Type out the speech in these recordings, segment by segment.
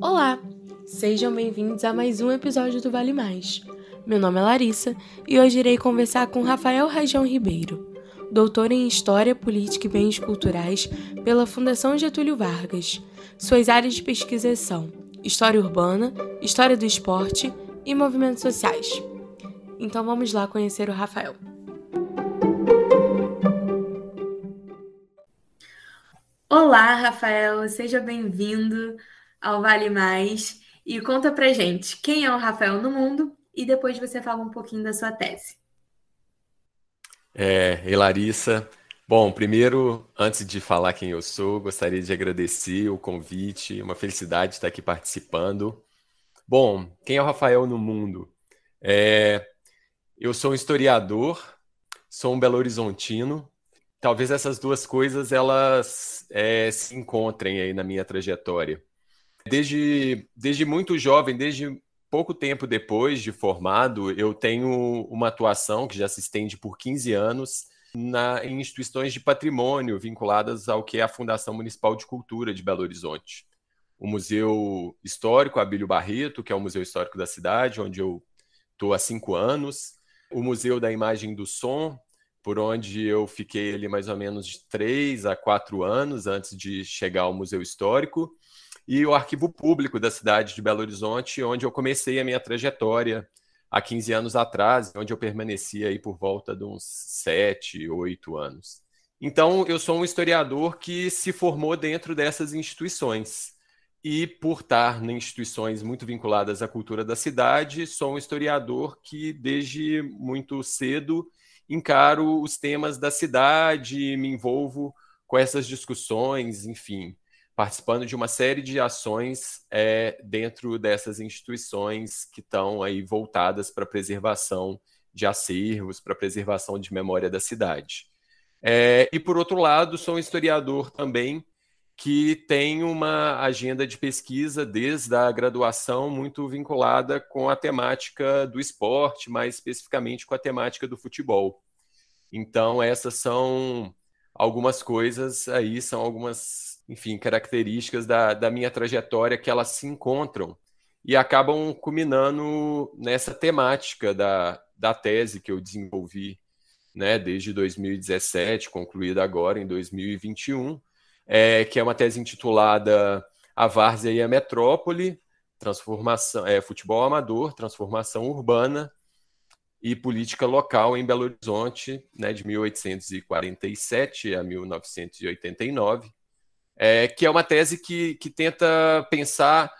Olá! Sejam bem-vindos a mais um episódio do Vale Mais. Meu nome é Larissa e hoje irei conversar com Rafael Rajão Ribeiro, doutor em História, Política e Bens Culturais pela Fundação Getúlio Vargas. Suas áreas de pesquisa são História Urbana, História do Esporte e Movimentos Sociais. Então vamos lá conhecer o Rafael. Olá, Rafael, seja bem-vindo ao Vale Mais e conta pra gente quem é o Rafael no mundo e depois você fala um pouquinho da sua tese. É, e Larissa, bom, primeiro, antes de falar quem eu sou, gostaria de agradecer o convite, uma felicidade estar aqui participando. Bom, quem é o Rafael no mundo? É, eu sou um historiador, sou um belo-horizontino, talvez essas duas coisas elas é, se encontrem aí na minha trajetória. Desde, desde muito jovem, desde pouco tempo depois de formado, eu tenho uma atuação que já se estende por 15 anos na, em instituições de patrimônio vinculadas ao que é a Fundação Municipal de Cultura de Belo Horizonte. O Museu Histórico Abílio Barreto, que é o Museu Histórico da cidade, onde eu estou há cinco anos. O Museu da Imagem do Som, por onde eu fiquei ali mais ou menos de três a quatro anos antes de chegar ao Museu Histórico, e o Arquivo Público da cidade de Belo Horizonte, onde eu comecei a minha trajetória há 15 anos atrás, onde eu permaneci aí por volta de uns sete, oito anos. Então, eu sou um historiador que se formou dentro dessas instituições. E por estar em instituições muito vinculadas à cultura da cidade, sou um historiador que, desde muito cedo, encaro os temas da cidade, me envolvo com essas discussões, enfim, participando de uma série de ações é, dentro dessas instituições que estão aí voltadas para a preservação de acervos, para a preservação de memória da cidade. É, e por outro lado, sou um historiador também que tem uma agenda de pesquisa desde a graduação muito vinculada com a temática do esporte, mais especificamente com a temática do futebol. Então, essas são algumas coisas aí, são algumas, enfim, características da, da minha trajetória que elas se encontram e acabam culminando nessa temática da, da tese que eu desenvolvi né, desde 2017, concluída agora em 2021, é, que é uma tese intitulada A Várzea e a Metrópole, transformação, é, futebol amador, transformação urbana e política local em Belo Horizonte, né, de 1847 a 1989, é, que é uma tese que, que tenta pensar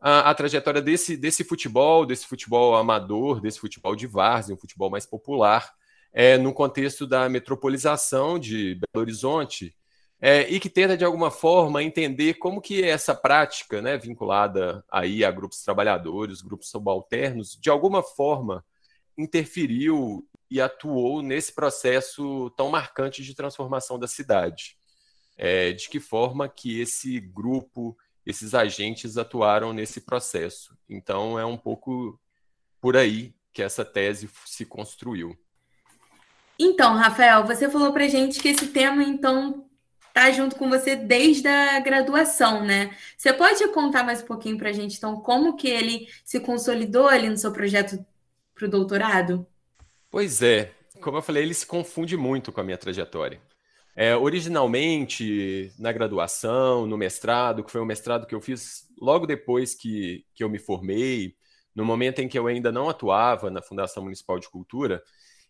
a, a, trajetória desse, desse futebol, desse futebol amador, desse futebol de várzea, um futebol mais popular, é, no contexto da metropolização de Belo Horizonte, é, e que tenta, de alguma forma, entender como que essa prática, né, vinculada aí a grupos trabalhadores, grupos subalternos, de alguma forma interferiu e atuou nesse processo tão marcante de transformação da cidade. É, de que forma que esse grupo, esses agentes atuaram nesse processo. Então, é um pouco por aí que essa tese se construiu. Então, Rafael, você falou para gente que esse tema, então, tá junto com você desde a graduação, né? Você pode contar mais um pouquinho para a gente, então, como que ele se consolidou ali no seu projeto para o doutorado? Pois é, como eu falei, ele se confunde muito com a minha trajetória. É, originalmente, na graduação, no mestrado, que foi um mestrado que eu fiz logo depois que, que eu me formei, no momento em que eu ainda não atuava na Fundação Municipal de Cultura,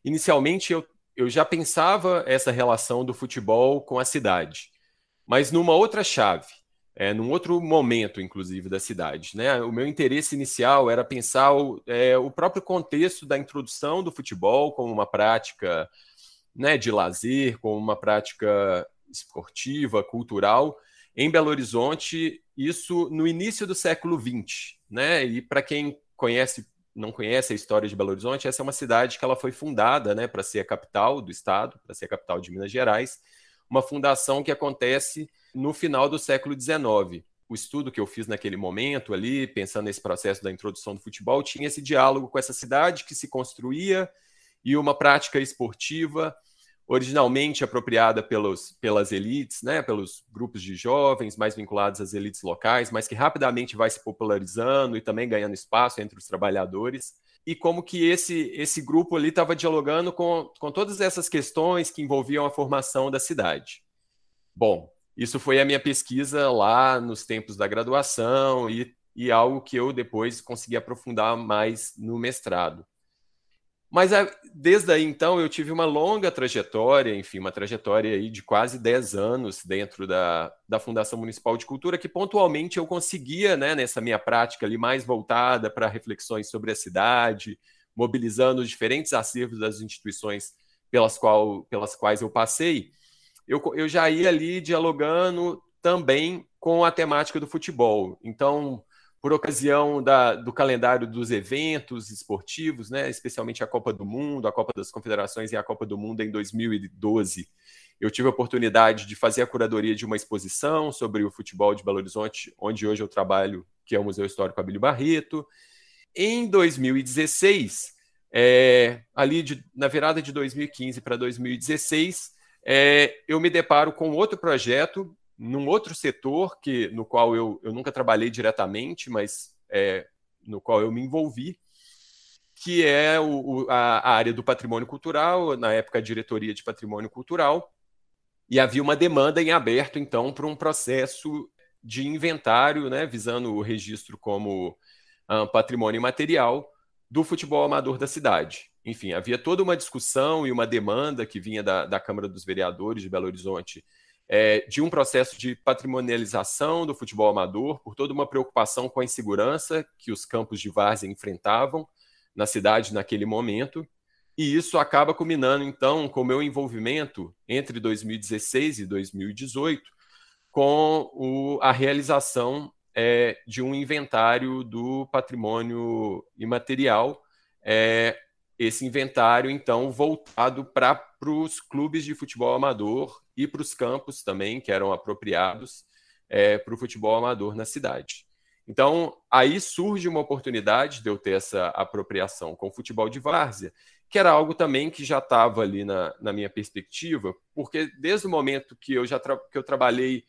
inicialmente eu eu já pensava essa relação do futebol com a cidade, mas numa outra chave, é, num outro momento, inclusive, da cidade. Né? O meu interesse inicial era pensar o, é, o próprio contexto da introdução do futebol como uma prática né, de lazer, como uma prática esportiva, cultural, em Belo Horizonte, isso no início do século XX. Né? E para quem conhece não conhece a história de Belo Horizonte, essa é uma cidade que ela foi fundada né, para ser a capital do estado, para ser a capital de Minas Gerais, uma fundação que acontece no final do século XIX. O estudo que eu fiz naquele momento ali, pensando nesse processo da introdução do futebol, tinha esse diálogo com essa cidade que se construía e uma prática esportiva originalmente apropriada pelos, pelas elites, né, pelos grupos de jovens mais vinculados às elites locais, mas que rapidamente vai se popularizando e também ganhando espaço entre os trabalhadores. E como que esse, esse grupo ali estava dialogando com, com todas essas questões que envolviam a formação da cidade. Bom, isso foi a minha pesquisa lá nos tempos da graduação e, e algo que eu depois consegui aprofundar mais no mestrado. Mas desde aí, então, eu tive uma longa trajetória, enfim, uma trajetória aí de quase 10 anos dentro da, da Fundação Municipal de Cultura, que pontualmente eu conseguia, né, nessa minha prática ali mais voltada para reflexões sobre a cidade, mobilizando os diferentes acervos das instituições pelas, qual, pelas quais eu passei, eu, eu já ia ali dialogando também com a temática do futebol. Então, por ocasião da, do calendário dos eventos esportivos, né, especialmente a Copa do Mundo, a Copa das Confederações e a Copa do Mundo em 2012. Eu tive a oportunidade de fazer a curadoria de uma exposição sobre o futebol de Belo Horizonte, onde hoje eu trabalho, que é o Museu Histórico Abílio Barreto. Em 2016, é, ali de, na virada de 2015 para 2016, é, eu me deparo com outro projeto num outro setor que no qual eu, eu nunca trabalhei diretamente, mas é, no qual eu me envolvi, que é o, o, a, a, área do patrimônio cultural, na época a diretoria de patrimônio cultural, e havia uma demanda em aberto, então, para um processo de inventário, né, visando o registro como um, patrimônio material do futebol amador da cidade. Enfim, havia toda uma discussão e uma demanda que vinha da, da Câmara dos Vereadores de Belo Horizonte é, de um processo de patrimonialização do futebol amador, por toda uma preocupação com a insegurança que os campos de várzea enfrentavam na cidade naquele momento. E isso acaba culminando, então, com o meu envolvimento entre 2016 e 2018 com o, a realização é, de um inventário do patrimônio imaterial. É, esse inventário, então, voltado para os clubes de futebol amador e para os campos também, que eram apropriados é, para o futebol amador na cidade. Então, aí surge uma oportunidade de eu ter essa apropriação com o futebol de várzea, que era algo também que já estava ali na, na, minha perspectiva, porque desde o momento que eu já que eu trabalhei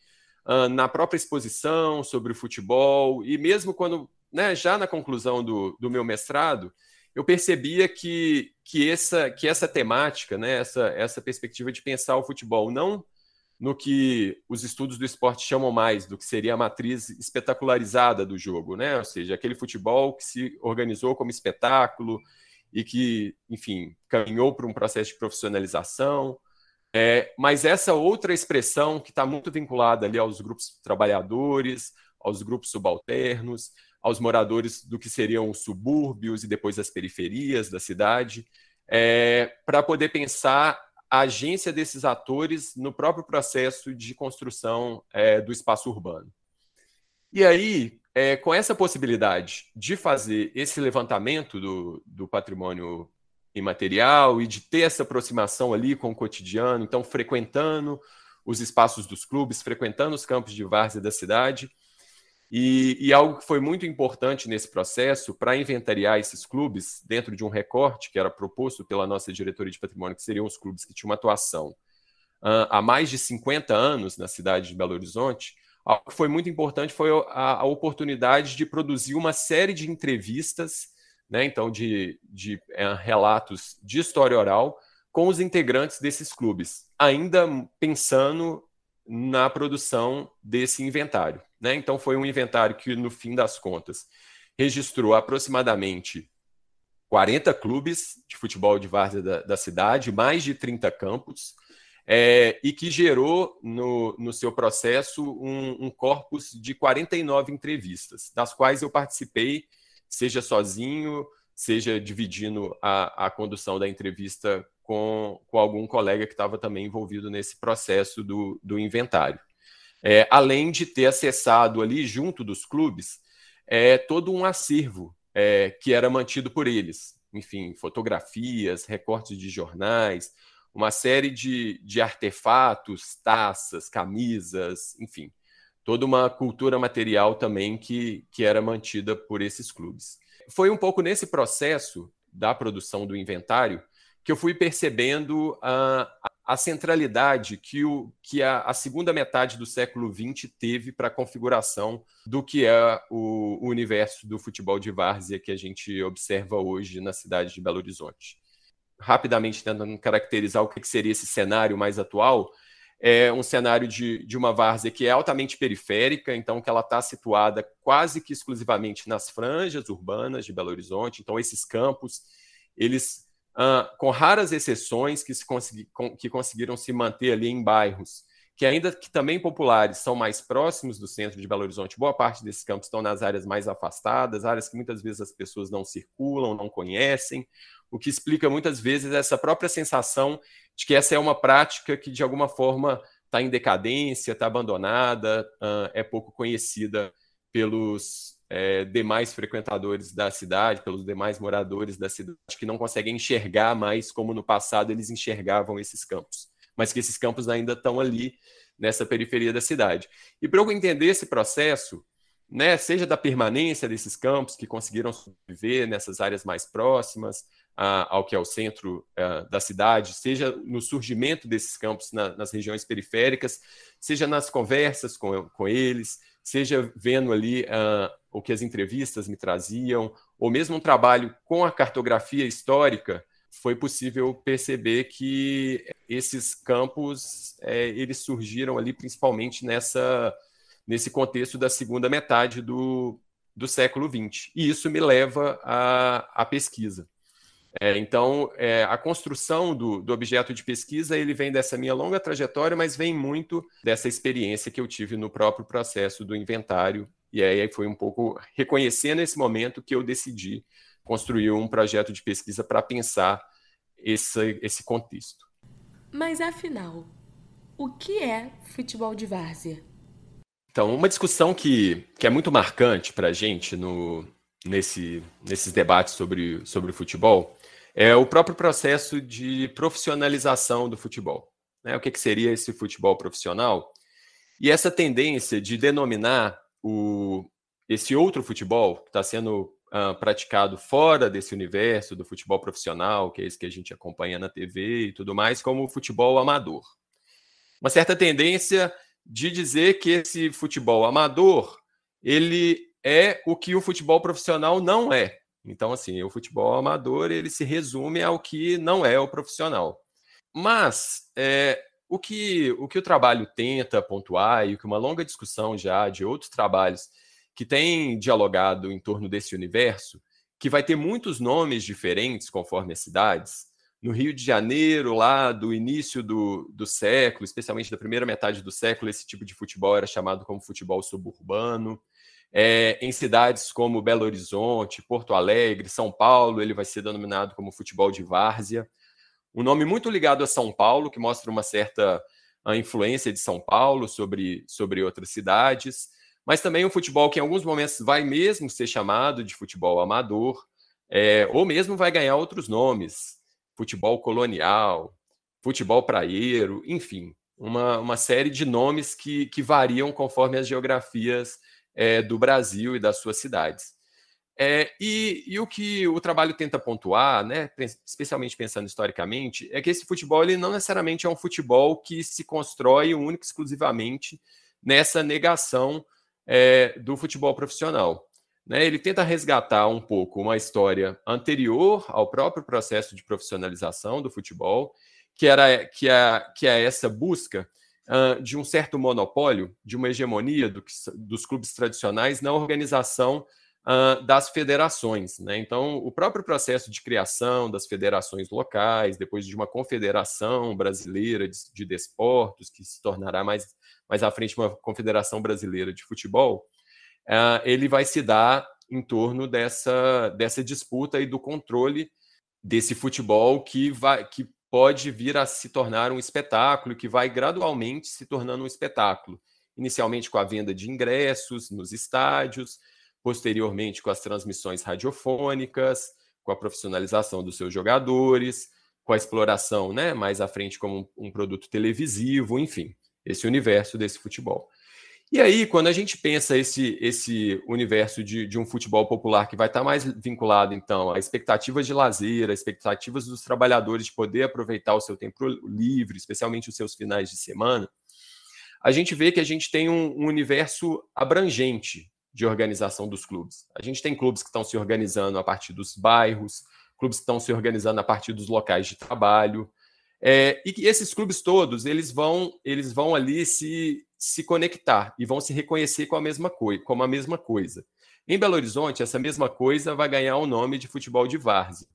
uh, na própria exposição sobre o futebol, e mesmo quando, né, já na conclusão do, do meu mestrado, eu percebia que, que, essa, que essa temática, né, essa, essa perspectiva de pensar o futebol, não no que os estudos do esporte chamam mais do que seria a matriz espetacularizada do jogo, né? Ou seja, aquele futebol que se organizou como espetáculo e que, enfim, caminhou para um processo de profissionalização. É, mas essa outra expressão que está muito vinculada ali aos grupos trabalhadores, aos grupos subalternos, aos moradores do que seriam os subúrbios e depois as periferias da cidade, é, para poder pensar a agência desses atores no próprio processo de construção é, do espaço urbano. E aí, é, com essa possibilidade de fazer esse levantamento do, do patrimônio imaterial e de ter essa aproximação ali com o cotidiano, então frequentando os espaços dos clubes, frequentando os campos de várzea da cidade, e, e, algo que foi muito importante nesse processo para inventariar esses clubes dentro de um recorte que era proposto pela nossa diretoria de patrimônio, que seriam os clubes que tinham uma atuação uh, há mais de 50 anos na cidade de Belo Horizonte, algo que foi muito importante foi a, a oportunidade de produzir uma série de entrevistas, né, então de, de uh, relatos de história oral com os integrantes desses clubes, ainda pensando na produção desse inventário. Né? Então, foi um inventário que, no fim das contas, registrou aproximadamente 40 clubes de futebol de várzea da, da cidade, mais de 30 campos, é, e que gerou no, no seu processo um, um corpus de 49 entrevistas, das quais eu participei, seja sozinho, seja dividindo a, a condução da entrevista com, com algum colega que estava também envolvido nesse processo do, do inventário. É, além de ter acessado ali, junto dos clubes, é, todo um acervo é, que era mantido por eles. Enfim, fotografias, recortes de jornais, uma série de, de artefatos, taças, camisas, enfim, toda uma cultura material também que, que era mantida por esses clubes. Foi um pouco nesse processo da produção do inventário que eu fui percebendo a, a centralidade que, o, que a, a segunda metade do século XX teve para a configuração do que é o, o universo do futebol de várzea que a gente observa hoje na cidade de Belo Horizonte. Rapidamente tentando caracterizar o que seria esse cenário mais atual, é um cenário de, de uma várzea que é altamente periférica, então que ela está situada quase que exclusivamente nas franjas urbanas de Belo Horizonte. Então esses campos, eles uh, com raras exceções que, se consegui, com, que conseguiram se manter ali em bairros que ainda que também populares são mais próximos do centro de Belo Horizonte. Boa parte desses campos estão nas áreas mais afastadas, áreas que muitas vezes as pessoas não circulam, não conhecem, o que explica muitas vezes essa própria sensação de que essa é uma prática que de alguma forma está em decadência, está abandonada, é pouco conhecida pelos é, demais frequentadores da cidade, pelos demais moradores da cidade, que não conseguem enxergar mais como no passado eles enxergavam esses campos, mas que esses campos ainda estão ali nessa periferia da cidade. E para eu entender esse processo, né, seja da permanência desses campos que conseguiram sobreviver nessas áreas mais próximas ao que é o centro a, da cidade, seja no surgimento desses campos na, nas regiões periféricas, seja nas conversas com, com eles, seja vendo ali uh, o que as entrevistas me traziam, ou mesmo um trabalho com a cartografia histórica, foi possível perceber que esses campos é, eles surgiram ali principalmente nessa nesse contexto da segunda metade do, do século XX. E isso me leva à, à pesquisa. É, então, é, a construção do, do, objeto de pesquisa ele vem dessa minha longa trajetória, mas vem muito dessa experiência que eu tive no próprio processo do inventário. E aí foi um pouco reconhecendo esse momento que eu decidi construir um projeto de pesquisa para pensar esse, esse contexto. Mas afinal, o que é futebol de várzea? Então, uma discussão que, que é muito marcante para a gente no, nesse, nesses debates sobre, sobre o futebol é o próprio processo de profissionalização do futebol. Né? O que, que seria esse futebol profissional? E essa tendência de denominar o, esse outro futebol que está sendo uh, praticado fora desse universo do futebol profissional, que é esse que a gente acompanha na TV e tudo mais, como futebol amador. Uma certa tendência de dizer que esse futebol amador ele é o que o futebol profissional não é. Então, assim, o futebol amador ele se resume ao que não é o profissional. Mas é, o, que, o que o trabalho tenta pontuar e o que uma longa discussão já de outros trabalhos que tem dialogado em torno desse universo, que vai ter muitos nomes diferentes conforme as cidades. No Rio de Janeiro, lá do início do, do século, especialmente da primeira metade do século, esse tipo de futebol era chamado como futebol suburbano. É, em cidades como Belo Horizonte, Porto Alegre, São Paulo, ele vai ser denominado como futebol de várzea. Um nome muito ligado a São Paulo, que mostra uma certa influência de São Paulo sobre, sobre outras cidades, mas também um futebol que em alguns momentos vai mesmo ser chamado de futebol amador, é, ou mesmo vai ganhar outros nomes, futebol colonial, futebol praieiro, enfim, uma, uma série de nomes que, que variam conforme as geografias é, do Brasil e das suas cidades. É, e, e, o que o trabalho tenta pontuar, né, especialmente pensando historicamente, é que esse futebol ele não necessariamente é um futebol que se constrói único exclusivamente nessa negação é, do futebol profissional. Né? Ele tenta resgatar um pouco uma história anterior ao próprio processo de profissionalização do futebol, que era que é, que é essa busca uh, de um certo monopólio, de uma hegemonia do que, dos clubes tradicionais na organização uh, das federações. Né? Então, o próprio processo de criação das federações locais, depois de uma confederação brasileira de, de desportos, que se tornará mais, mais à frente uma confederação brasileira de futebol, uh, ele vai se dar em torno dessa, dessa disputa e do controle desse futebol que vai que pode vir a se tornar um espetáculo, que vai gradualmente se tornando um espetáculo. Inicialmente com a venda de ingressos nos estádios, posteriormente com as transmissões radiofônicas, com a profissionalização dos seus jogadores, com a exploração né, mais à frente como um, um produto televisivo, enfim, esse universo desse futebol. E aí, quando a gente pensa esse, esse universo de, de um futebol popular que vai estar mais vinculado, então, a expectativas de lazer, a expectativas dos trabalhadores de poder aproveitar o seu tempo livre, especialmente os seus finais de semana, a gente vê que a gente tem um, um universo abrangente de organização dos clubes. A gente tem clubes que estão se organizando a partir dos bairros, clubes que estão se organizando a partir dos locais de trabalho, é, e esses clubes todos, eles vão, eles vão ali se, se conectar e vão se reconhecer com a mesma coisa, como a mesma coisa. Em Belo Horizonte, essa mesma coisa vai ganhar o nome de futebol de várzea.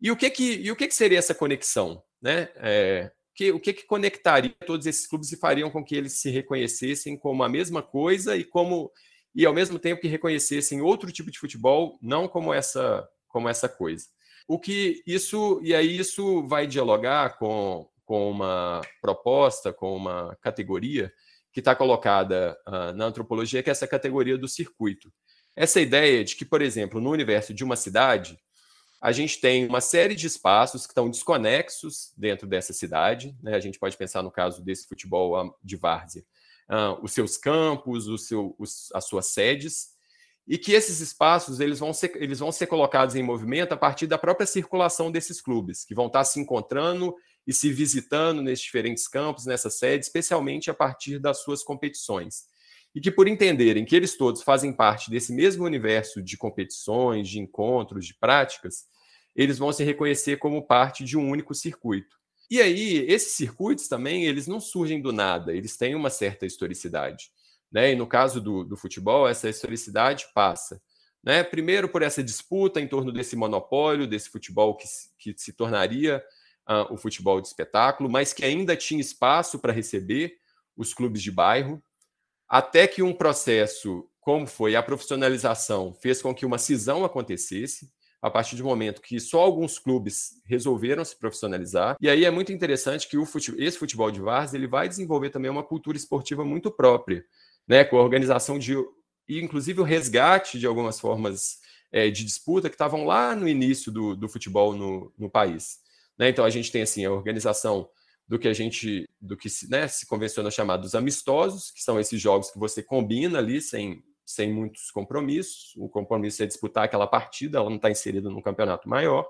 E o que que, e o que, que seria essa conexão? Né? É, que, o que, que conectaria todos esses clubes e fariam com que eles se reconhecessem como a mesma coisa e como e ao mesmo tempo que reconhecessem outro tipo de futebol, não como essa como essa coisa. O que isso e aí isso vai dialogar com, com uma proposta, com uma categoria que está colocada uh, na antropologia, que é essa categoria do circuito. Essa ideia de que, por exemplo, no universo de uma cidade, a gente tem uma série de espaços que estão desconexos dentro dessa cidade. Né? A gente pode pensar no caso desse futebol de várzea, uh, os seus campos, o seu, os, as suas sedes, e que esses espaços eles vão, ser, eles vão ser colocados em movimento a partir da própria circulação desses clubes, que vão estar se encontrando e se visitando nesses diferentes campos, nessa sede, especialmente a partir das suas competições. E que, por entenderem que eles todos fazem parte desse mesmo universo de competições, de encontros, de práticas, eles vão se reconhecer como parte de um único circuito. E aí, esses circuitos também, eles não surgem do nada, eles têm uma certa historicidade. Né? E no caso do, do futebol, essa historicidade passa. Né? Primeiro, por essa disputa em torno desse monopólio, desse futebol que, que se tornaria uh, o futebol de espetáculo, mas que ainda tinha espaço para receber os clubes de bairro, até que um processo, como foi a profissionalização, fez com que uma cisão acontecesse, a partir do momento que só alguns clubes resolveram se profissionalizar. E aí é muito interessante que o futebol, esse futebol de várzea ele vai desenvolver também uma cultura esportiva muito própria né, com a organização de, e inclusive o resgate de algumas formas é, de disputa que estavam lá no início do, do futebol no, no país. Né? Então a gente tem assim a organização do que a gente, do que se, né, se convenciona chamar dos amistosos, que são esses jogos que você combina ali sem, sem muitos compromissos. O compromisso é disputar aquela partida, ela não está inserida num campeonato maior.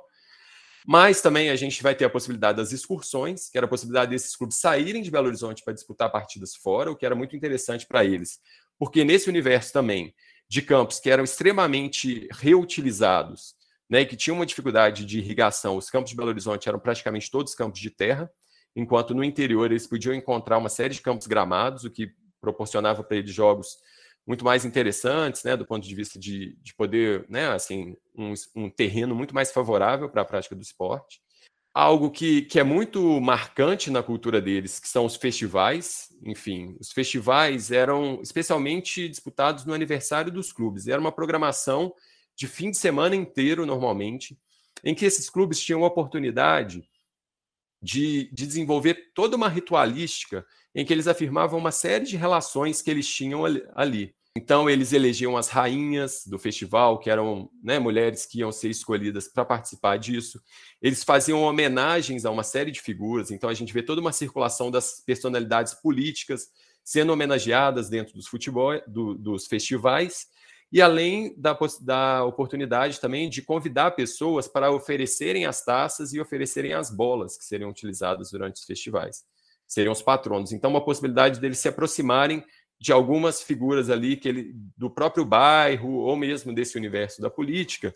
Mas também a gente vai ter a possibilidade das excursões, que era a possibilidade desses clubes saírem de Belo Horizonte para disputar partidas fora, o que era muito interessante para eles. Porque nesse universo também de campos que eram extremamente reutilizados, né, e que tinham uma dificuldade de irrigação, os campos de Belo Horizonte eram praticamente todos campos de terra, enquanto no interior eles podiam encontrar uma série de campos gramados, o que proporcionava para eles jogos muito mais interessantes, né, do ponto de vista de, de poder, né, assim, um, um terreno muito mais favorável para a prática do esporte. Algo que, que é muito marcante na cultura deles, que são os festivais. Enfim, os festivais eram especialmente disputados no aniversário dos clubes. Era uma programação de fim de semana inteiro, normalmente, em que esses clubes tinham a oportunidade de, de desenvolver toda uma ritualística em que eles afirmavam uma série de relações que eles tinham ali. Então, eles elegiam as rainhas do festival, que eram né, mulheres que iam ser escolhidas para participar disso. Eles faziam homenagens a uma série de figuras. Então, a gente vê toda uma circulação das personalidades políticas sendo homenageadas dentro dos futebol, do, dos festivais. E além da, da oportunidade também de convidar pessoas para oferecerem as taças e oferecerem as bolas que seriam utilizadas durante os festivais. Seriam os patronos. Então, uma possibilidade deles se aproximarem de algumas figuras ali que ele, do próprio bairro ou mesmo desse universo da política,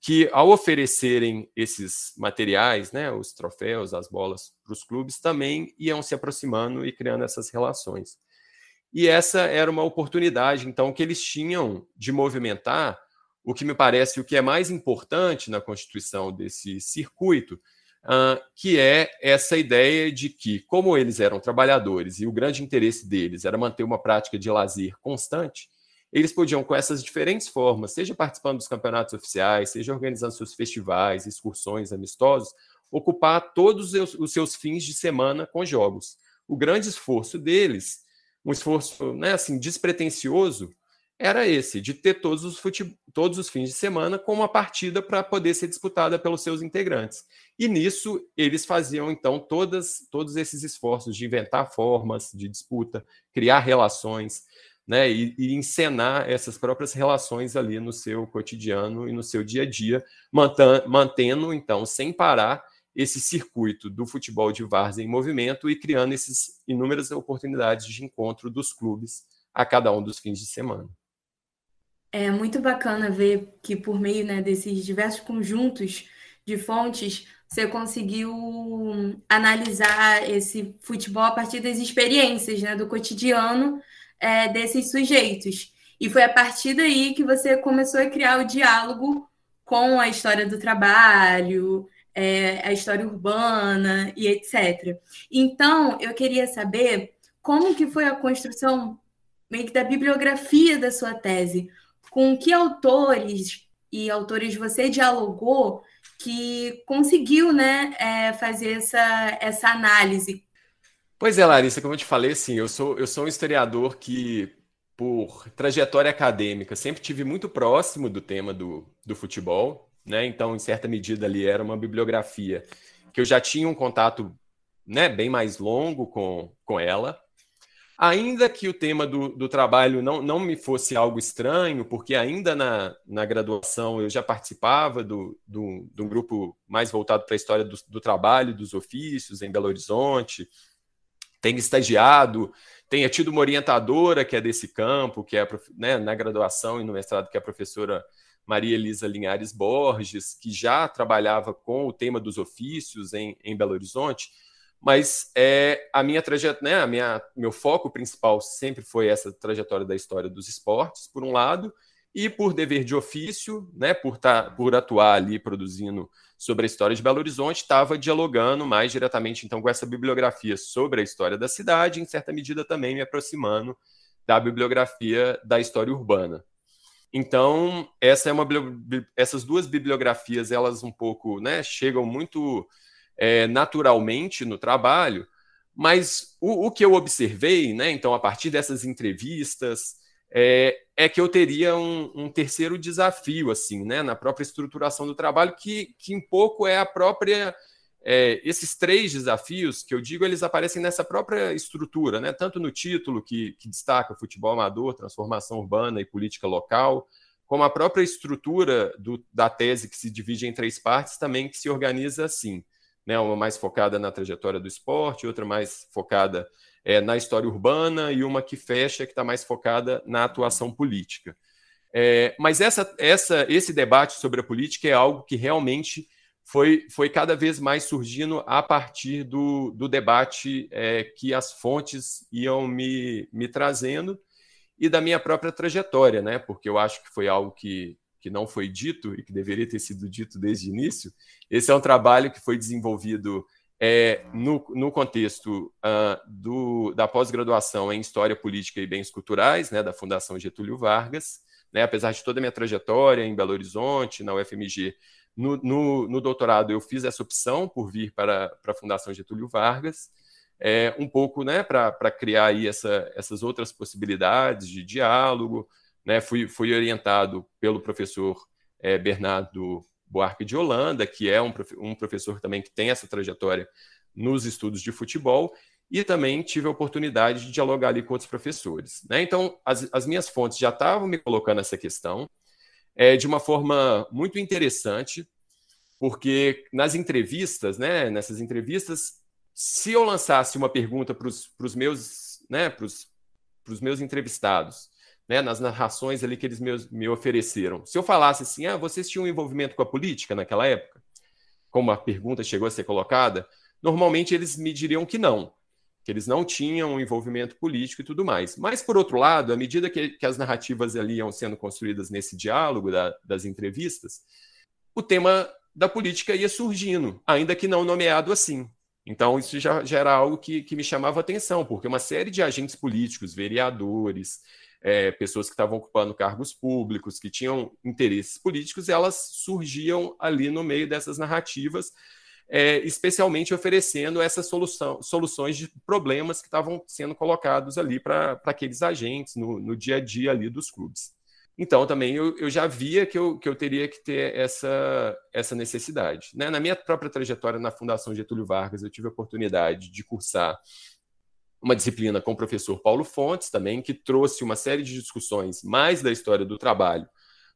que ao oferecerem esses materiais, né, os troféus, as bolas para os clubes, também iam se aproximando e criando essas relações. E essa era uma oportunidade, então, que eles tinham de movimentar o que me parece o que é mais importante na constituição desse circuito, uh, que é essa ideia de que, como eles eram trabalhadores e o grande interesse deles era manter uma prática de lazer constante, eles podiam, com essas diferentes formas, seja participando dos campeonatos oficiais, seja organizando seus festivais, excursões amistosos, ocupar todos os seus fins de semana com jogos. O grande esforço deles, um esforço né, assim, despretensioso, era esse, de ter todos os, fute... todos os fins de semana com uma partida para poder ser disputada pelos seus integrantes. E nisso eles faziam então todas, todos esses esforços de inventar formas de disputa, criar relações. né, e, e, encenar essas próprias relações ali no seu cotidiano e no seu dia a dia, mantendo, então, sem parar, esse circuito do futebol de várzea em movimento e criando essas inúmeras oportunidades de encontro dos clubes a cada um dos fins de semana. É muito bacana ver que por meio né, desses diversos conjuntos de fontes você conseguiu analisar esse futebol a partir das experiências, né, do cotidiano é, desses sujeitos. E foi a partir daí que você começou a criar o diálogo com a história do trabalho, é, a história urbana e etc. Então, eu queria saber como que foi a construção meio que da bibliografia da sua tese, com que autores e autores você dialogou que conseguiu né, é, fazer essa, essa análise. Pois é, Larissa, como eu te falei, assim, eu sou, eu sou um historiador que, por trajetória acadêmica, sempre tive muito próximo do tema do, do futebol, né? Então, em certa medida, ali era uma bibliografia que eu já tinha um contato né, bem mais longo com, com ela. Ainda que o tema do, do trabalho não, não me fosse algo estranho, porque ainda na, na graduação eu já participava do, do, do grupo mais voltado para a história do, do trabalho, dos ofícios em Belo Horizonte, tenho estagiado, tenha tido uma orientadora que é desse campo, que é né, na graduação e no mestrado, que é a professora Maria Elisa Linhares Borges, que já trabalhava com o tema dos ofícios em, em Belo Horizonte, mas é, a minha trajetória, né, a minha, meu foco principal sempre foi essa trajetória da história dos esportes, por um lado, e por dever de ofício, né, por, tá, por atuar ali produzindo sobre a história de Belo Horizonte, estava dialogando mais diretamente então com essa bibliografia sobre a história da cidade, em certa medida também me aproximando da bibliografia da história urbana. Então, essa é uma, essas duas bibliografias, elas um pouco, né, chegam muito é, naturalmente no trabalho, mas o, o, que eu observei, né, então, a partir dessas entrevistas, é, é que eu teria um, um, terceiro desafio, assim, né, na própria estruturação do trabalho, que, que um pouco é a própria é, esses três desafios que eu digo, eles aparecem nessa própria estrutura, né? tanto no título que, que destaca futebol amador, transformação urbana e política local, como a própria estrutura do, da tese que se divide em três partes também que se organiza assim, né? uma mais focada na trajetória do esporte, outra mais focada é, na história urbana e uma que fecha que está mais focada na atuação política. É, mas essa, essa, esse debate sobre a política é algo que realmente foi, foi cada vez mais surgindo a partir do, do debate é, que as fontes iam me, me trazendo e da minha própria trajetória, né? Porque eu acho que foi algo que, que não foi dito e que deveria ter sido dito desde o início. Esse é um trabalho que foi desenvolvido é, no, no contexto uh, do, da pós-graduação em História Política e Bens Culturais, né, da Fundação Getúlio Vargas. Né, apesar de toda a minha trajetória em Belo Horizonte, na UFMG, no, no, no, doutorado, eu fiz essa opção por vir para, para a Fundação Getúlio Vargas, é, um pouco né, para criar aí essa, essas outras possibilidades de diálogo. Né, fui, fui orientado pelo professor é, Bernardo Buarque de Holanda, que é um, um professor também que tem essa trajetória nos estudos de futebol, e também tive a oportunidade de dialogar ali com outros professores. Né? Então, as, as minhas fontes já estavam me colocando essa questão, é, de uma forma muito interessante, porque nas entrevistas, né, nessas entrevistas, se eu lançasse uma pergunta para os meus, né, pros, pros meus entrevistados, né, nas narrações ali que eles me, me ofereceram, se eu falasse assim, ah, vocês tinham envolvimento com a política naquela época? Como a pergunta chegou a ser colocada, normalmente eles me diriam que não, que eles não tinham envolvimento político e tudo mais. Mas, por outro lado, à medida que, que as narrativas ali iam sendo construídas nesse diálogo da, das entrevistas, o tema da política ia surgindo, ainda que não nomeado assim. Então, isso já, já era algo que, que me chamava atenção, porque uma série de agentes políticos, vereadores, é, pessoas que estavam ocupando cargos públicos, que tinham interesses políticos, elas surgiam ali no meio dessas narrativas, é, especialmente oferecendo essas solução, soluções de problemas que estavam sendo colocados ali para aqueles agentes no, no, dia a dia ali dos clubes. Então, também eu, eu já via que eu, que eu teria que ter essa, essa necessidade. Né? Na minha própria trajetória na Fundação Getúlio Vargas, eu tive a oportunidade de cursar uma disciplina com o professor Paulo Fontes também, que trouxe uma série de discussões mais da história do trabalho,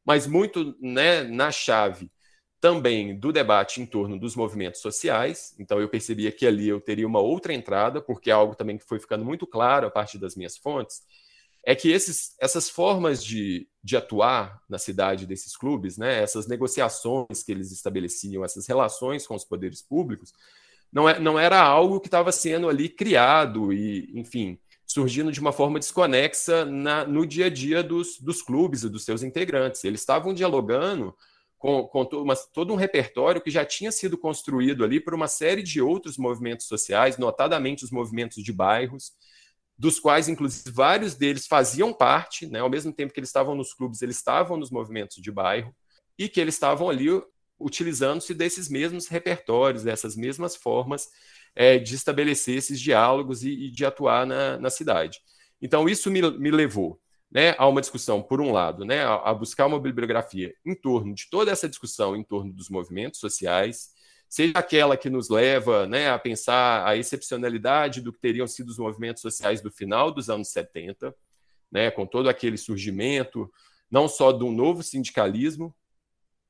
mas muito né, na chave também do debate em torno dos movimentos sociais. Então eu percebia que ali eu teria uma outra entrada, porque é algo também que foi ficando muito claro a partir das minhas fontes, é que esses, essas formas de, de atuar na cidade desses clubes, né, essas negociações que eles estabeleciam, essas relações com os poderes públicos, não, é, não era algo que estava sendo ali criado e, enfim, surgindo de uma forma desconexa na, no dia a dia dos, dos clubes e dos seus integrantes. Eles estavam dialogando com, com to, uma, todo um repertório que já tinha sido construído ali por uma série de outros movimentos sociais, notadamente os movimentos de bairros, dos quais, inclusive, vários deles faziam parte, né, ao mesmo tempo que eles estavam nos clubes, eles estavam nos movimentos de bairro, e que eles estavam ali utilizando-se desses mesmos repertórios, dessas mesmas formas é, de estabelecer esses diálogos e, e de atuar na, na, cidade. Então, isso me, me levou né, a uma discussão, por um lado, né, a, buscar uma bibliografia em torno de toda essa discussão em torno dos movimentos sociais, seja aquela que nos leva né, a pensar a excepcionalidade do que teriam sido os movimentos sociais do final dos anos 70, né, com todo aquele surgimento, não só de um novo sindicalismo,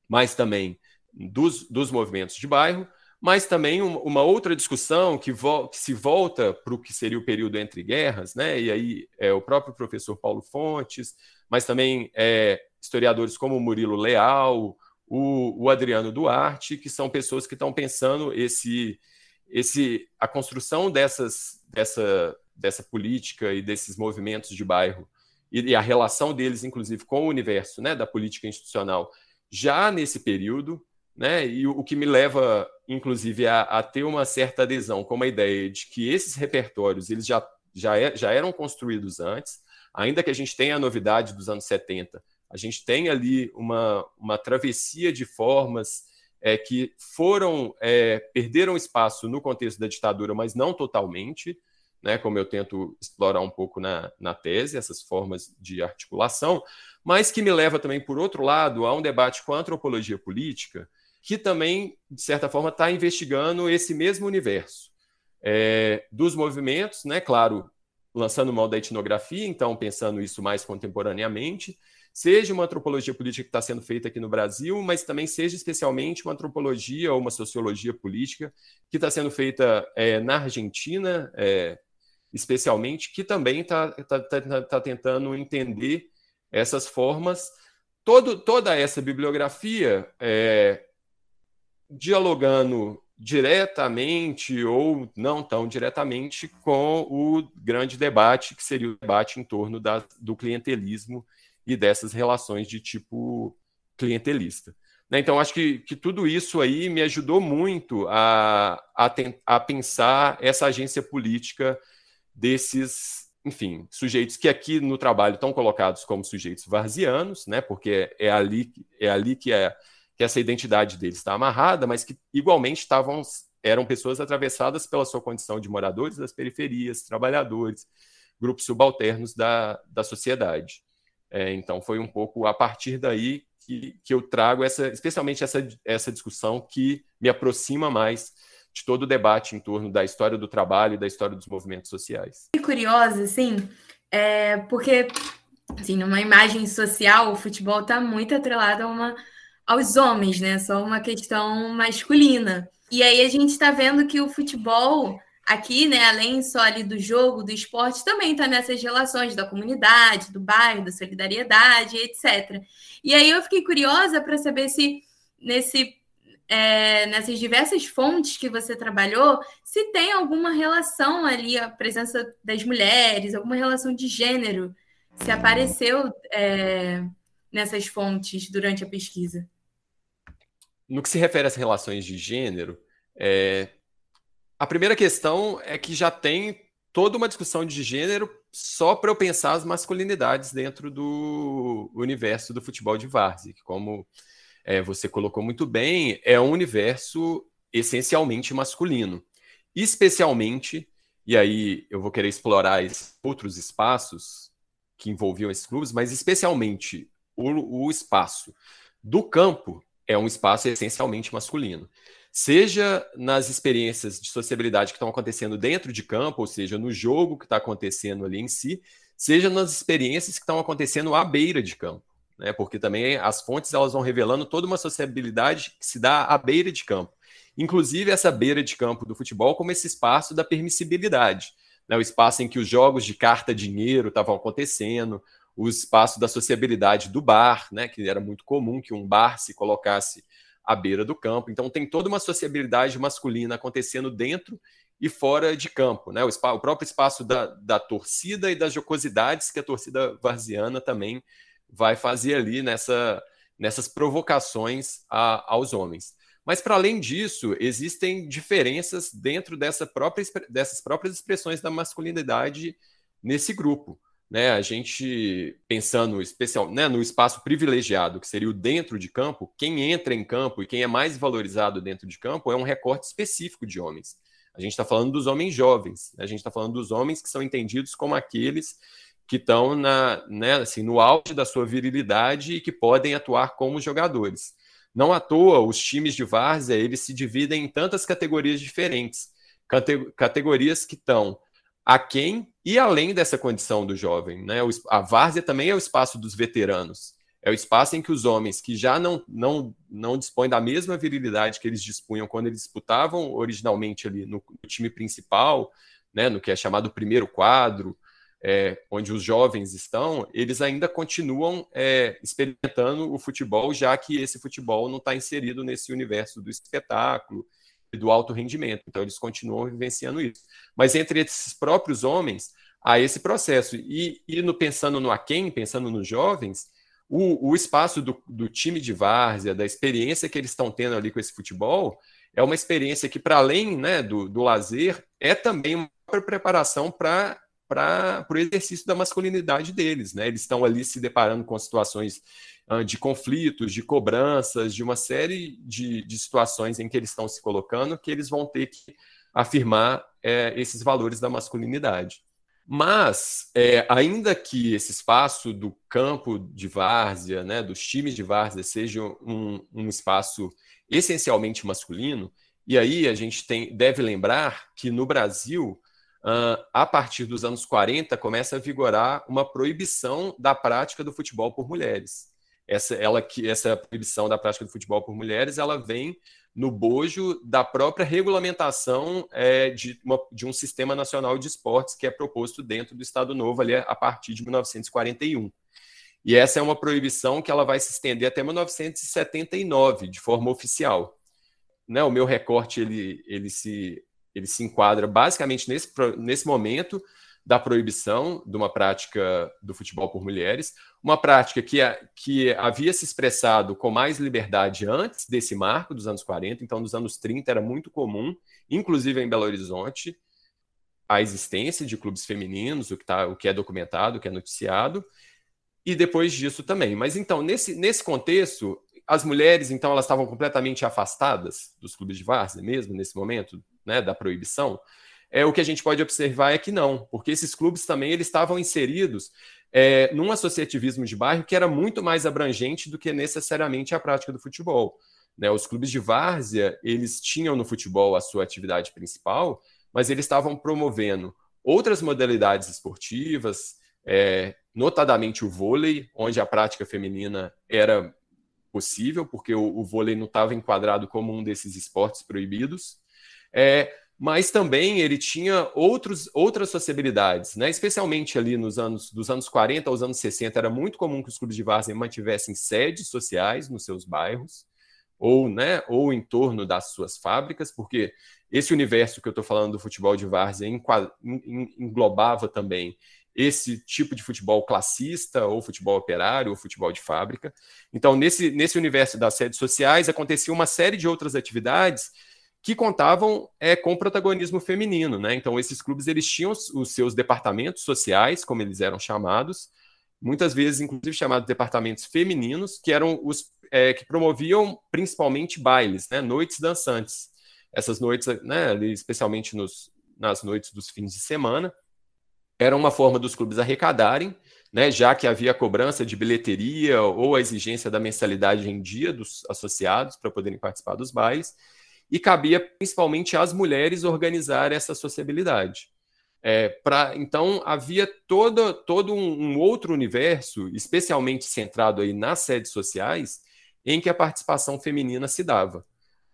mas também dos, dos movimentos de bairro, mas também uma outra discussão que, que se volta para o que seria o período entre guerras, né? e aí é o próprio professor Paulo Fontes, mas também é, historiadores como Murilo Leal, o, o, Adriano Duarte, que são pessoas que estão pensando esse, esse, a construção dessas, dessa, dessa política e desses movimentos de bairro e, e a relação deles, inclusive, com o universo né, da política institucional já nesse período, né? E o, que me leva, inclusive, a, a, ter uma certa adesão com a ideia de que esses repertórios eles já, já, é, já eram construídos antes, ainda que a gente tenha a novidade dos anos 70, a gente tem ali uma, uma travessia de formas é, que foram é, perderam espaço no contexto da ditadura, mas não totalmente, né, como eu tento explorar um pouco na, na tese, essas formas de articulação, mas que me leva também, por outro lado, a um debate com a antropologia política, que também, de certa forma, está investigando esse mesmo universo é, dos movimentos, né? Claro, lançando mão da etnografia, então pensando isso mais contemporaneamente, seja uma antropologia política que está sendo feita aqui no Brasil, mas também seja especialmente uma antropologia ou uma sociologia política que está sendo feita é, na Argentina, é, especialmente, que também está tá, tá, tá tentando entender essas formas. Todo, toda essa bibliografia é, dialogando diretamente ou não tão diretamente com o grande debate, que seria o debate em torno da, do clientelismo e dessas relações de tipo clientelista. Né? Então, acho que, que tudo isso aí me ajudou muito a, a, a pensar essa agência política desses, enfim, sujeitos que aqui no trabalho estão colocados como sujeitos varzianos, né? porque é ali, é ali que é que essa identidade deles está amarrada, mas que igualmente estavam eram pessoas atravessadas pela sua condição de moradores das periferias, trabalhadores, grupos subalternos da, da sociedade. É, então, foi um pouco a partir daí que, que eu trago essa, especialmente essa, essa discussão que me aproxima mais de todo o debate em torno da história do trabalho e da história dos movimentos sociais. E curiosa, assim, é, porque assim, numa imagem social, o futebol está muito atrelado a uma aos homens, né? Só uma questão masculina. E aí a gente está vendo que o futebol aqui, né, além só ali do jogo, do esporte, também está nessas relações da comunidade, do bairro, da solidariedade, etc. E aí eu fiquei curiosa para saber se nesse é, nessas diversas fontes que você trabalhou, se tem alguma relação ali, a presença das mulheres, alguma relação de gênero, se apareceu é, nessas fontes durante a pesquisa no que se refere às relações de gênero, é, a primeira questão é que já tem toda uma discussão de gênero só para eu pensar as masculinidades dentro do universo do futebol de várzea, que como é, você colocou muito bem, é um universo essencialmente masculino. Especialmente, e aí eu vou querer explorar outros espaços que envolviam esses clubes, mas especialmente o, o espaço do campo é um espaço essencialmente masculino. seja nas experiências de sociabilidade que estão acontecendo dentro de campo, ou seja, no jogo que está acontecendo ali em si, seja nas experiências que estão acontecendo à beira de campo, né? Porque também as fontes elas vão revelando toda uma sociabilidade que se dá à beira de campo, inclusive essa beira de campo do futebol como esse espaço da permissibilidade, né? O espaço em que os jogos de carta dinheiro estavam acontecendo, o espaço da sociabilidade do bar, né? Que era muito comum que um bar se colocasse à beira do campo. Então tem toda uma sociabilidade masculina acontecendo dentro e fora de campo, né? O, o próprio espaço da, da, torcida e das jocosidades que a torcida varziana também vai fazer ali nessa, nessas provocações a, aos homens. Mas, para além disso, existem diferenças dentro dessa própria, dessas próprias expressões da masculinidade nesse grupo né, a gente pensando especial, né, no espaço privilegiado, que seria o dentro de campo, quem entra em campo e quem é mais valorizado dentro de campo é um recorte específico de homens. A gente está falando dos homens jovens, né, a gente está falando dos homens que são entendidos como aqueles que estão na, né, assim, no auge da sua virilidade e que podem atuar como jogadores. Não à toa, os times de várzea eles se dividem em tantas categorias diferentes, categorias que estão aquém e além dessa condição do jovem. Né? A várzea também é o espaço dos veteranos. É o espaço em que os homens que já não, não, não dispõem da mesma virilidade que eles dispunham quando eles disputavam originalmente ali no, no time principal, né, no que é chamado primeiro quadro, é, onde os jovens estão, eles ainda continuam é, experimentando o futebol, já que esse futebol não está inserido nesse universo do espetáculo, do alto rendimento. Então, eles continuam vivenciando isso. Mas entre esses próprios homens, há esse processo. E, e no, pensando no Aquém, pensando nos jovens, o, o espaço do, do, time de várzea, da experiência que eles estão tendo ali com esse futebol, é uma experiência que, para além né, do, do lazer, é também uma preparação para para o exercício da masculinidade deles. Né? Eles estão ali se deparando com situações de conflitos, de cobranças, de uma série de, de, situações em que eles estão se colocando, que eles vão ter que afirmar é, esses valores da masculinidade. Mas, é, ainda que esse espaço do campo de várzea, né, dos times de várzea, seja um, um espaço essencialmente masculino, e aí a gente tem, deve lembrar que no Brasil, uh, a partir dos anos 40, começa a vigorar uma proibição da prática do futebol por mulheres. Essa, ela, essa proibição da prática do futebol por mulheres, ela vem no bojo da própria regulamentação é, de, uma, de um sistema nacional de esportes que é proposto dentro do Estado Novo ali a partir de 1941. E essa é uma proibição que ela vai se estender até 1979, de forma oficial. Né, o meu recorte ele, ele, se, ele se enquadra basicamente nesse, nesse momento, da proibição de uma prática do futebol por mulheres, uma prática que, que havia se expressado com mais liberdade antes desse marco dos anos 40, então nos anos 30 era muito comum, inclusive em Belo Horizonte, a existência de clubes femininos, o que, tá, o que é documentado, o que é noticiado, e depois disso também. Mas então, nesse, nesse contexto, as mulheres, então, elas estavam completamente afastadas dos clubes de várzea mesmo, nesse momento né, da proibição, é, o que a gente pode observar é que não, porque esses clubes também eles estavam inseridos é, num associativismo de bairro que era muito mais abrangente do que necessariamente a prática do futebol. Né? Os clubes de várzea eles tinham no futebol a sua atividade principal, mas eles estavam promovendo outras modalidades esportivas, é, notadamente o vôlei, onde a prática feminina era possível, porque o, o vôlei não estava enquadrado como um desses esportes proibidos. É, mas também ele tinha outros, outras sociabilidades, né? especialmente ali nos anos dos anos 40 aos anos 60, era muito comum que os clubes de várzea mantivessem sedes sociais nos seus bairros, ou, né, ou em torno das suas fábricas, porque esse universo que eu estou falando do futebol de várzea englobava também esse tipo de futebol classista, ou futebol operário, ou futebol de fábrica. Então, nesse, nesse universo das sedes sociais, acontecia uma série de outras atividades que contavam é, com protagonismo feminino, né? Então esses clubes eles tinham os seus departamentos sociais, como eles eram chamados, muitas vezes inclusive chamados departamentos femininos, que eram os é, que promoviam principalmente bailes, né? Noites dançantes. Essas noites, né? Especialmente nos, nas noites dos fins de semana, era uma forma dos clubes arrecadarem, né? Já que havia cobrança de bilheteria ou a exigência da mensalidade em dia dos associados para poderem participar dos bailes e cabia principalmente às mulheres organizar essa sociabilidade. É, pra, então havia todo, todo um, um, outro universo, especialmente centrado aí nas redes sociais, em que a participação feminina se dava.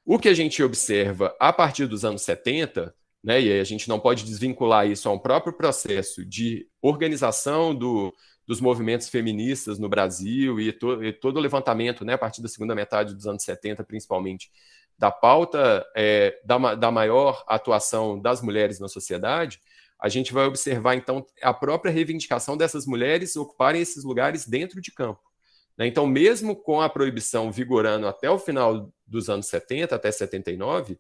O que a gente observa a partir dos anos 70, né, e a gente não pode desvincular isso a um próprio processo de organização do, dos movimentos feministas no Brasil e, to, e, todo o levantamento, né, a partir da segunda metade dos anos 70, principalmente, da pauta é, da, da maior atuação das mulheres na sociedade, a gente vai observar, então, a própria reivindicação dessas mulheres ocuparem esses lugares dentro de campo. Né? Então, mesmo com a proibição vigorando até o final dos anos 70, até 79,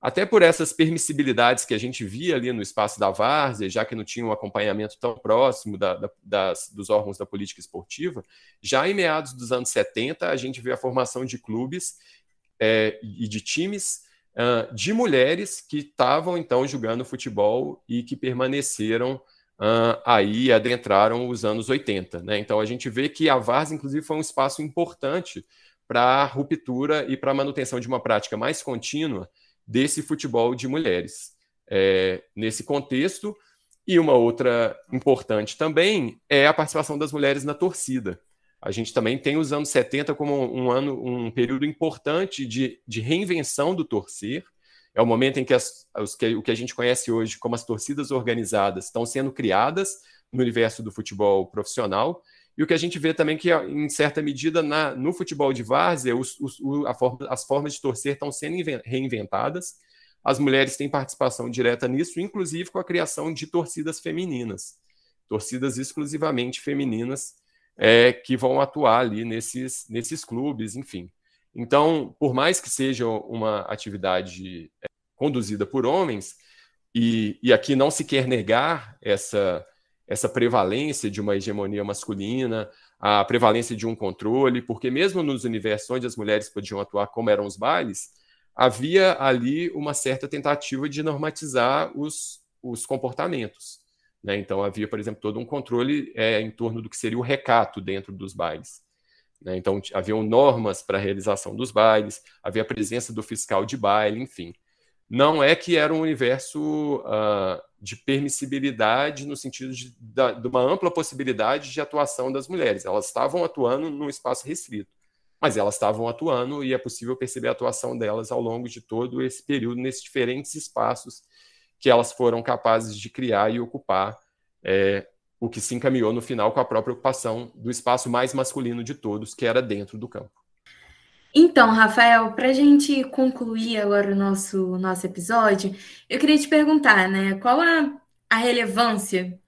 até por essas permissibilidades que a gente via ali no espaço da várzea, já que não tinha um acompanhamento tão próximo da, da, das, dos órgãos da política esportiva, já em meados dos anos 70, a gente vê a formação de clubes é, e de times uh, de mulheres que estavam então jogando futebol e que permaneceram uh, aí, adentraram os anos 80. Né? Então a gente vê que a Vars, inclusive, foi um espaço importante para a ruptura e para a manutenção de uma prática mais contínua desse futebol de mulheres. É, nesse contexto, e uma outra importante também é a participação das mulheres na torcida. A gente também tem os anos 70 como um ano, um período importante de, de reinvenção do torcer. É o momento em que, as, os, que o que a gente conhece hoje como as torcidas organizadas estão sendo criadas no universo do futebol profissional. E o que a gente vê também que, em certa medida, na, no futebol de várzea, os, os, forma, as formas de torcer estão sendo reinventadas. As mulheres têm participação direta nisso, inclusive com a criação de torcidas femininas, torcidas exclusivamente femininas, é, que vão atuar ali nesses, nesses clubes, enfim. Então, por mais que seja uma atividade é, conduzida por homens, e, e aqui não se quer negar essa, essa prevalência de uma hegemonia masculina, a prevalência de um controle, porque mesmo nos universos onde as mulheres podiam atuar como eram os bailes, havia ali uma certa tentativa de normatizar os, os comportamentos. Né? Então, havia, por exemplo, todo um controle é, em torno do que seria o recato dentro dos bailes. Né? Então, haviam normas para a realização dos bailes, havia a presença do fiscal de baile, enfim. Não é que era um universo uh, de permissibilidade no sentido de, de, uma ampla possibilidade de atuação das mulheres. Elas estavam atuando num espaço restrito, mas elas estavam atuando e é possível perceber a atuação delas ao longo de todo esse período, nesses diferentes espaços que elas foram capazes de criar e ocupar, é, o que se encaminhou no final com a própria ocupação do espaço mais masculino de todos, que era dentro do campo. Então, Rafael, para a gente concluir agora o nosso, nosso episódio, eu queria te perguntar, né, qual a, a relevância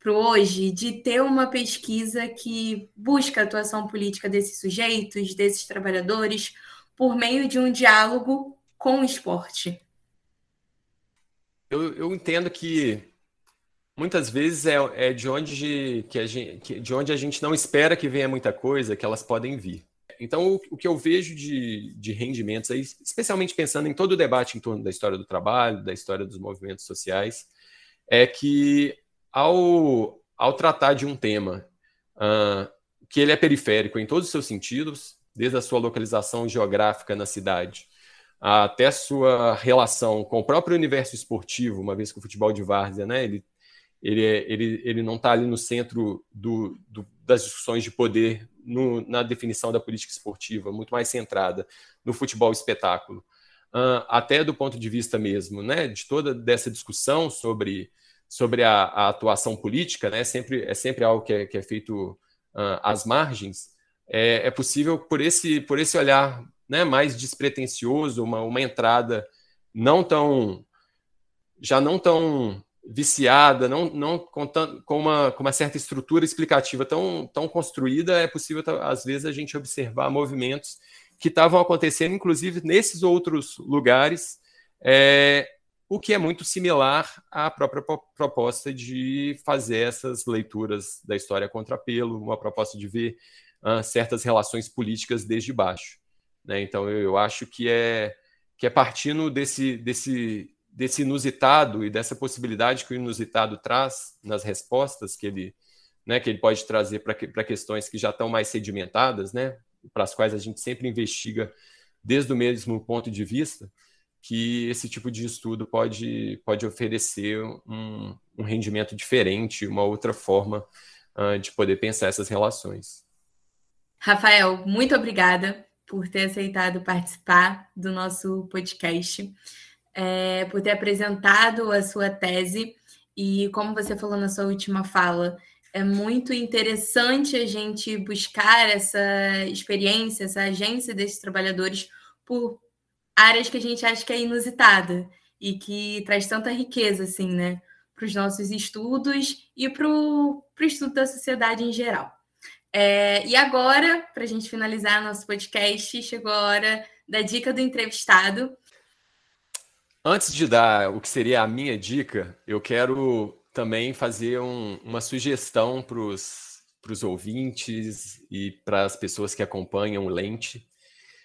para hoje de ter uma pesquisa que busca a atuação política desses sujeitos, desses trabalhadores, por meio de um diálogo com o esporte? Eu, eu entendo que muitas vezes é, é de, onde, que a gente, de onde a gente não espera que venha muita coisa, que elas podem vir. Então, o, o que eu vejo de, de rendimentos, aí, especialmente pensando em todo o debate em torno da história do trabalho, da história dos movimentos sociais, é que ao, ao tratar de um tema uh, que ele é periférico em todos os seus sentidos, desde a sua localização geográfica na cidade, até a sua relação com o próprio universo esportivo, uma vez que o futebol de várzea, né, ele, ele, é, ele, ele não está ali no centro do, do, das discussões de poder no, na definição da política esportiva, muito mais centrada no futebol espetáculo. Uh, até do ponto de vista mesmo, né, de toda dessa discussão sobre, sobre a, a atuação política, né, sempre, é sempre algo que é, que é feito uh, às margens, é, é possível por esse, por esse olhar né, mais despretensioso, uma, uma entrada não tão já não tão viciada, não, não com, com, uma, com uma certa estrutura explicativa tão, tão construída, é possível, às vezes, a gente observar movimentos que estavam acontecendo, inclusive, nesses outros lugares, é, o que é muito similar à própria proposta de fazer essas leituras da história contra pelo, uma proposta de ver uh, certas relações políticas desde baixo. Né? Então, eu, eu, acho que é, que é partindo desse, desse, desse inusitado e dessa possibilidade que o inusitado traz nas respostas que ele, né, que ele pode trazer para questões que já estão mais sedimentadas, né, para as quais a gente sempre investiga desde o mesmo ponto de vista, que esse tipo de estudo pode, pode oferecer um, um rendimento diferente, uma outra forma uh, de poder pensar essas relações. Rafael, muito obrigada por ter aceitado participar do nosso podcast, é, por ter apresentado a sua tese e, como você falou na sua última fala, é muito interessante a gente buscar essa experiência, essa agência desses trabalhadores por áreas que a gente acha que é inusitada e que traz tanta riqueza, assim, né, para os nossos estudos e para o estudo da sociedade em geral. É, e agora, para a gente finalizar nosso podcast, chegou a hora da dica do entrevistado. Antes de dar o que seria a minha dica, eu quero também fazer um, uma sugestão para os ouvintes e para as pessoas que acompanham o Lente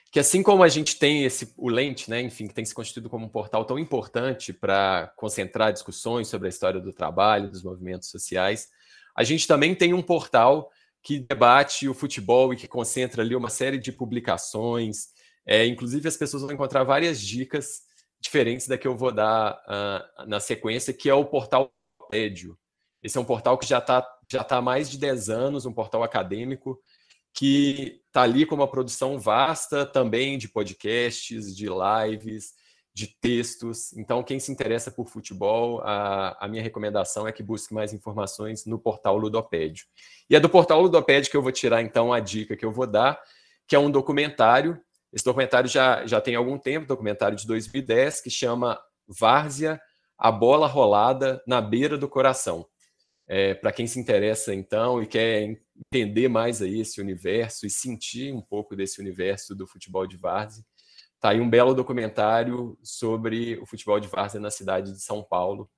que assim como a gente tem esse o Lente, né, enfim, que tem se constituído como um portal tão importante para concentrar discussões sobre a história do trabalho, dos movimentos sociais, a gente também tem um portal que debate o futebol e que concentra ali uma série de publicações. É, inclusive, as pessoas vão encontrar várias dicas diferentes da que eu vou dar uh, na sequência, que é o portal Pédio. Esse é um portal que já está já tá há mais de 10 anos, um portal acadêmico, que está ali com uma produção vasta também de podcasts, de lives, de textos. Então, quem se interessa por futebol, a, a, minha recomendação é que busque mais informações no portal Ludopédio. E é do portal Ludopédio que eu vou tirar, então, a dica que eu vou dar, que é um documentário. Esse documentário já, já tem algum tempo, documentário de 2010, que chama Várzea, a bola rolada na beira do coração. É, Para quem se interessa, então, e quer entender mais aí esse universo e sentir um pouco desse universo do futebol de várzea, tá aí um belo documentário sobre o futebol de várzea na cidade de São Paulo.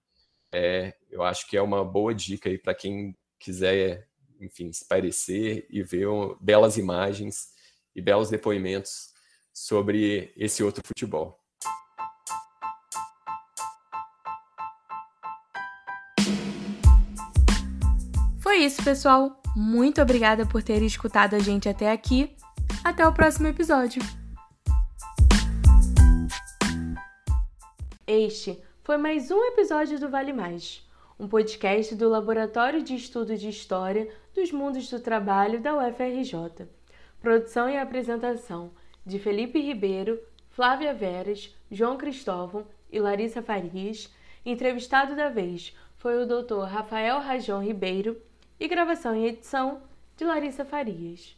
É, eu acho que é uma boa dica aí para quem quiser, enfim, se parecer e ver belas imagens e belos depoimentos sobre esse outro futebol. Foi isso, pessoal. Muito obrigada por ter escutado a gente até aqui. Até o próximo episódio. Este foi mais um episódio do Vale Mais, um podcast do Laboratório de Estudo de História dos Mundos do Trabalho da UFRJ. Produção e apresentação de Felipe Ribeiro, Flávia Veras, João Cristóvão e Larissa Farias. Entrevistado da vez foi o Dr. Rafael Rajon Ribeiro e gravação e edição de Larissa Farias.